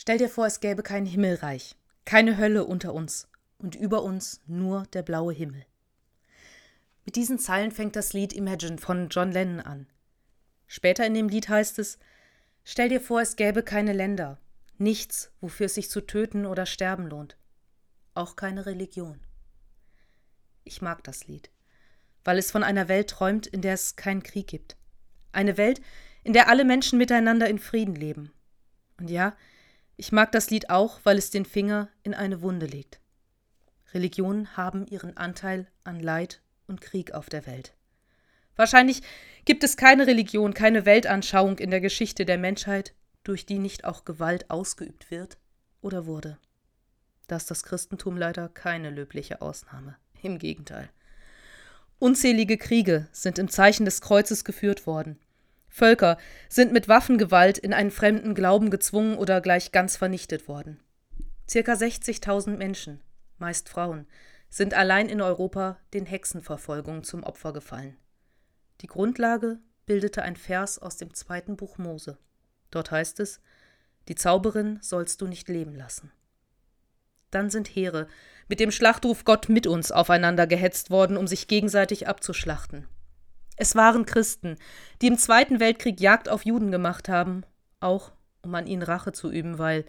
Stell dir vor, es gäbe kein Himmelreich, keine Hölle unter uns und über uns nur der blaue Himmel. Mit diesen Zeilen fängt das Lied Imagine von John Lennon an. Später in dem Lied heißt es: Stell dir vor, es gäbe keine Länder, nichts, wofür es sich zu töten oder sterben lohnt. Auch keine Religion. Ich mag das Lied, weil es von einer Welt träumt, in der es keinen Krieg gibt. Eine Welt, in der alle Menschen miteinander in Frieden leben. Und ja, ich mag das Lied auch, weil es den Finger in eine Wunde legt. Religionen haben ihren Anteil an Leid und Krieg auf der Welt. Wahrscheinlich gibt es keine Religion, keine Weltanschauung in der Geschichte der Menschheit, durch die nicht auch Gewalt ausgeübt wird oder wurde. Da ist das Christentum leider keine löbliche Ausnahme. Im Gegenteil. Unzählige Kriege sind im Zeichen des Kreuzes geführt worden. Völker sind mit Waffengewalt in einen fremden Glauben gezwungen oder gleich ganz vernichtet worden. Circa 60.000 Menschen, meist Frauen, sind allein in Europa den Hexenverfolgungen zum Opfer gefallen. Die Grundlage bildete ein Vers aus dem zweiten Buch Mose. Dort heißt es: Die Zauberin sollst du nicht leben lassen. Dann sind Heere mit dem Schlachtruf Gott mit uns aufeinander gehetzt worden, um sich gegenseitig abzuschlachten. Es waren Christen, die im Zweiten Weltkrieg Jagd auf Juden gemacht haben, auch um an ihnen Rache zu üben, weil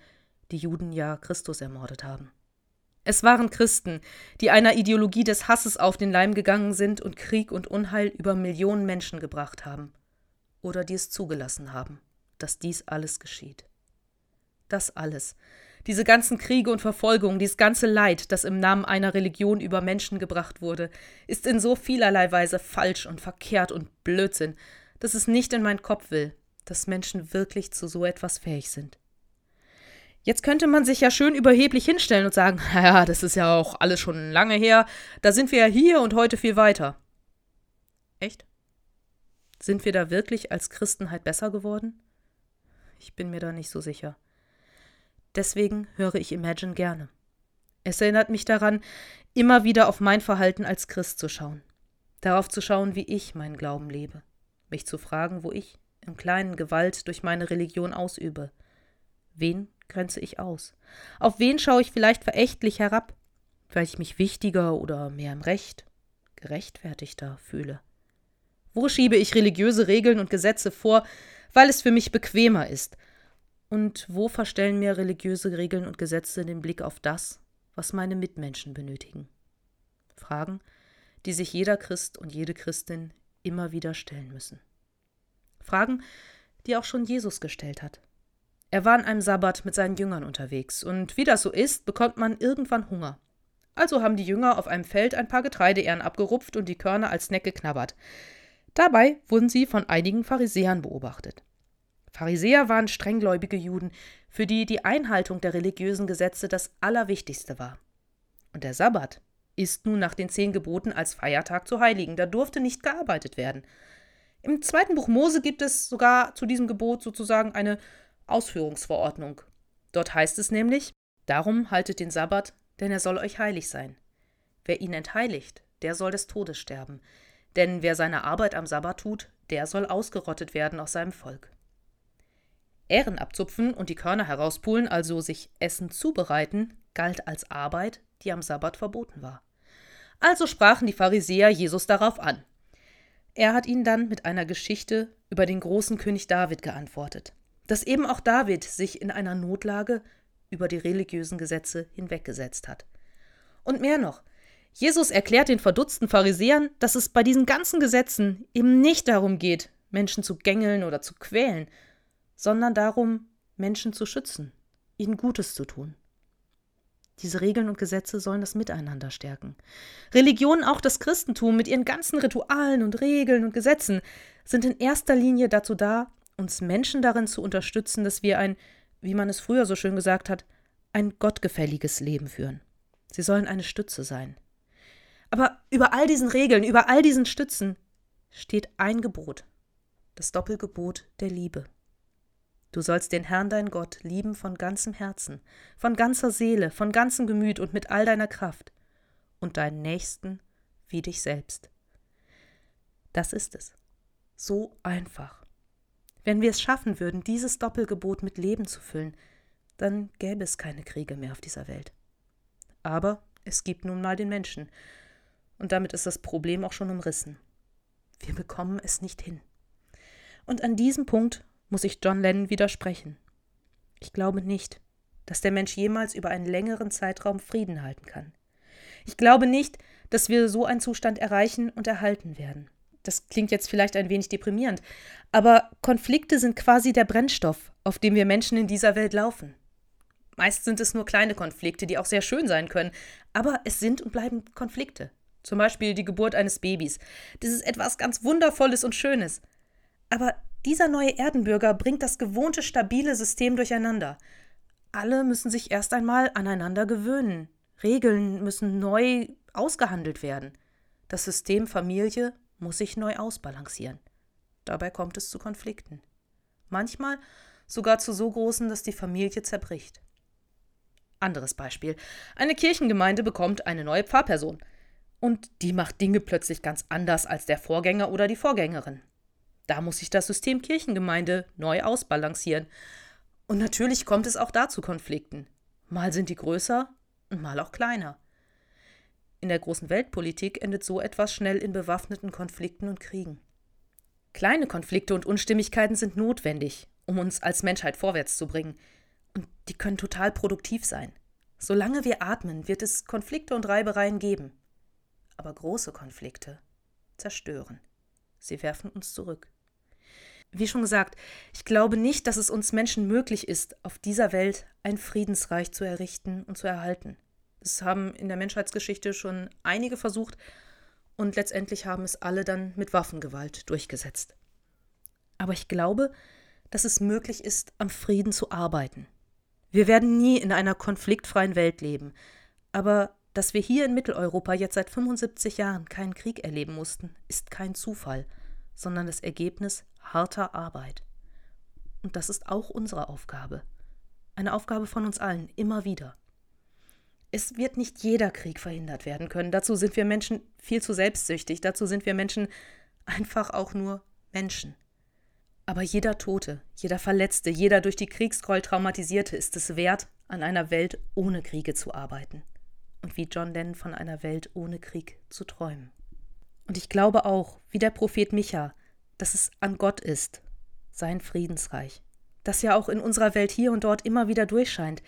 die Juden ja Christus ermordet haben. Es waren Christen, die einer Ideologie des Hasses auf den Leim gegangen sind und Krieg und Unheil über Millionen Menschen gebracht haben, oder die es zugelassen haben, dass dies alles geschieht. Das alles, diese ganzen Kriege und Verfolgungen, dieses ganze Leid, das im Namen einer Religion über Menschen gebracht wurde, ist in so vielerlei Weise falsch und verkehrt und Blödsinn, dass es nicht in meinen Kopf will, dass Menschen wirklich zu so etwas fähig sind. Jetzt könnte man sich ja schön überheblich hinstellen und sagen, naja, das ist ja auch alles schon lange her, da sind wir ja hier und heute viel weiter. Echt? Sind wir da wirklich als Christenheit besser geworden? Ich bin mir da nicht so sicher. Deswegen höre ich Imagine gerne. Es erinnert mich daran, immer wieder auf mein Verhalten als Christ zu schauen. Darauf zu schauen, wie ich meinen Glauben lebe. Mich zu fragen, wo ich im kleinen Gewalt durch meine Religion ausübe. Wen grenze ich aus? Auf wen schaue ich vielleicht verächtlich herab, weil ich mich wichtiger oder mehr im Recht, gerechtfertigter fühle? Wo schiebe ich religiöse Regeln und Gesetze vor, weil es für mich bequemer ist? Und wo verstellen mir religiöse Regeln und Gesetze den Blick auf das, was meine Mitmenschen benötigen? Fragen, die sich jeder Christ und jede Christin immer wieder stellen müssen. Fragen, die auch schon Jesus gestellt hat. Er war an einem Sabbat mit seinen Jüngern unterwegs, und wie das so ist, bekommt man irgendwann Hunger. Also haben die Jünger auf einem Feld ein paar Getreideähren abgerupft und die Körner als Snack geknabbert. Dabei wurden sie von einigen Pharisäern beobachtet. Pharisäer waren strenggläubige Juden, für die die Einhaltung der religiösen Gesetze das Allerwichtigste war. Und der Sabbat ist nun nach den zehn Geboten als Feiertag zu heiligen, da durfte nicht gearbeitet werden. Im zweiten Buch Mose gibt es sogar zu diesem Gebot sozusagen eine Ausführungsverordnung. Dort heißt es nämlich: Darum haltet den Sabbat, denn er soll euch heilig sein. Wer ihn entheiligt, der soll des Todes sterben. Denn wer seine Arbeit am Sabbat tut, der soll ausgerottet werden aus seinem Volk. Ähren abzupfen und die Körner herauspulen, also sich Essen zubereiten, galt als Arbeit, die am Sabbat verboten war. Also sprachen die Pharisäer Jesus darauf an. Er hat ihnen dann mit einer Geschichte über den großen König David geantwortet dass eben auch David sich in einer Notlage über die religiösen Gesetze hinweggesetzt hat. Und mehr noch, Jesus erklärt den verdutzten Pharisäern, dass es bei diesen ganzen Gesetzen eben nicht darum geht, Menschen zu gängeln oder zu quälen, sondern darum, Menschen zu schützen, ihnen Gutes zu tun. Diese Regeln und Gesetze sollen das Miteinander stärken. Religion, auch das Christentum mit ihren ganzen Ritualen und Regeln und Gesetzen, sind in erster Linie dazu da, uns Menschen darin zu unterstützen, dass wir ein, wie man es früher so schön gesagt hat, ein gottgefälliges Leben führen. Sie sollen eine Stütze sein. Aber über all diesen Regeln, über all diesen Stützen steht ein Gebot, das Doppelgebot der Liebe. Du sollst den Herrn dein Gott lieben von ganzem Herzen, von ganzer Seele, von ganzem Gemüt und mit all deiner Kraft und deinen Nächsten wie dich selbst. Das ist es. So einfach. Wenn wir es schaffen würden, dieses Doppelgebot mit Leben zu füllen, dann gäbe es keine Kriege mehr auf dieser Welt. Aber es gibt nun mal den Menschen. Und damit ist das Problem auch schon umrissen. Wir bekommen es nicht hin. Und an diesem Punkt muss ich John Lennon widersprechen. Ich glaube nicht, dass der Mensch jemals über einen längeren Zeitraum Frieden halten kann. Ich glaube nicht, dass wir so einen Zustand erreichen und erhalten werden. Das klingt jetzt vielleicht ein wenig deprimierend, aber Konflikte sind quasi der Brennstoff, auf dem wir Menschen in dieser Welt laufen. Meist sind es nur kleine Konflikte, die auch sehr schön sein können, aber es sind und bleiben Konflikte. Zum Beispiel die Geburt eines Babys. Das ist etwas ganz Wundervolles und Schönes. Aber dieser neue Erdenbürger bringt das gewohnte stabile System durcheinander. Alle müssen sich erst einmal aneinander gewöhnen. Regeln müssen neu ausgehandelt werden. Das System Familie muss sich neu ausbalancieren. Dabei kommt es zu Konflikten. Manchmal sogar zu so großen, dass die Familie zerbricht. Anderes Beispiel. Eine Kirchengemeinde bekommt eine neue Pfarrperson. Und die macht Dinge plötzlich ganz anders als der Vorgänger oder die Vorgängerin. Da muss sich das System Kirchengemeinde neu ausbalancieren. Und natürlich kommt es auch da zu Konflikten. Mal sind die größer und mal auch kleiner. In der großen Weltpolitik endet so etwas schnell in bewaffneten Konflikten und Kriegen. Kleine Konflikte und Unstimmigkeiten sind notwendig, um uns als Menschheit vorwärts zu bringen. Und die können total produktiv sein. Solange wir atmen, wird es Konflikte und Reibereien geben. Aber große Konflikte zerstören. Sie werfen uns zurück. Wie schon gesagt, ich glaube nicht, dass es uns Menschen möglich ist, auf dieser Welt ein Friedensreich zu errichten und zu erhalten. Es haben in der Menschheitsgeschichte schon einige versucht und letztendlich haben es alle dann mit Waffengewalt durchgesetzt. Aber ich glaube, dass es möglich ist, am Frieden zu arbeiten. Wir werden nie in einer konfliktfreien Welt leben, aber dass wir hier in Mitteleuropa jetzt seit 75 Jahren keinen Krieg erleben mussten, ist kein Zufall, sondern das Ergebnis harter Arbeit. Und das ist auch unsere Aufgabe. Eine Aufgabe von uns allen, immer wieder. Es wird nicht jeder Krieg verhindert werden können. Dazu sind wir Menschen viel zu selbstsüchtig. Dazu sind wir Menschen einfach auch nur Menschen. Aber jeder Tote, jeder Verletzte, jeder durch die Kriegsgräuel traumatisierte ist es wert, an einer Welt ohne Kriege zu arbeiten. Und wie John Lennon von einer Welt ohne Krieg zu träumen. Und ich glaube auch, wie der Prophet Micha, dass es an Gott ist, sein Friedensreich, das ja auch in unserer Welt hier und dort immer wieder durchscheint,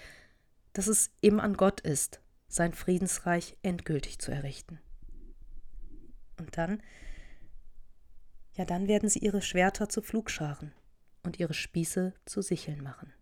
dass es eben an Gott ist, sein Friedensreich endgültig zu errichten. Und dann, ja dann werden sie ihre Schwerter zu Pflugscharen und ihre Spieße zu Sicheln machen.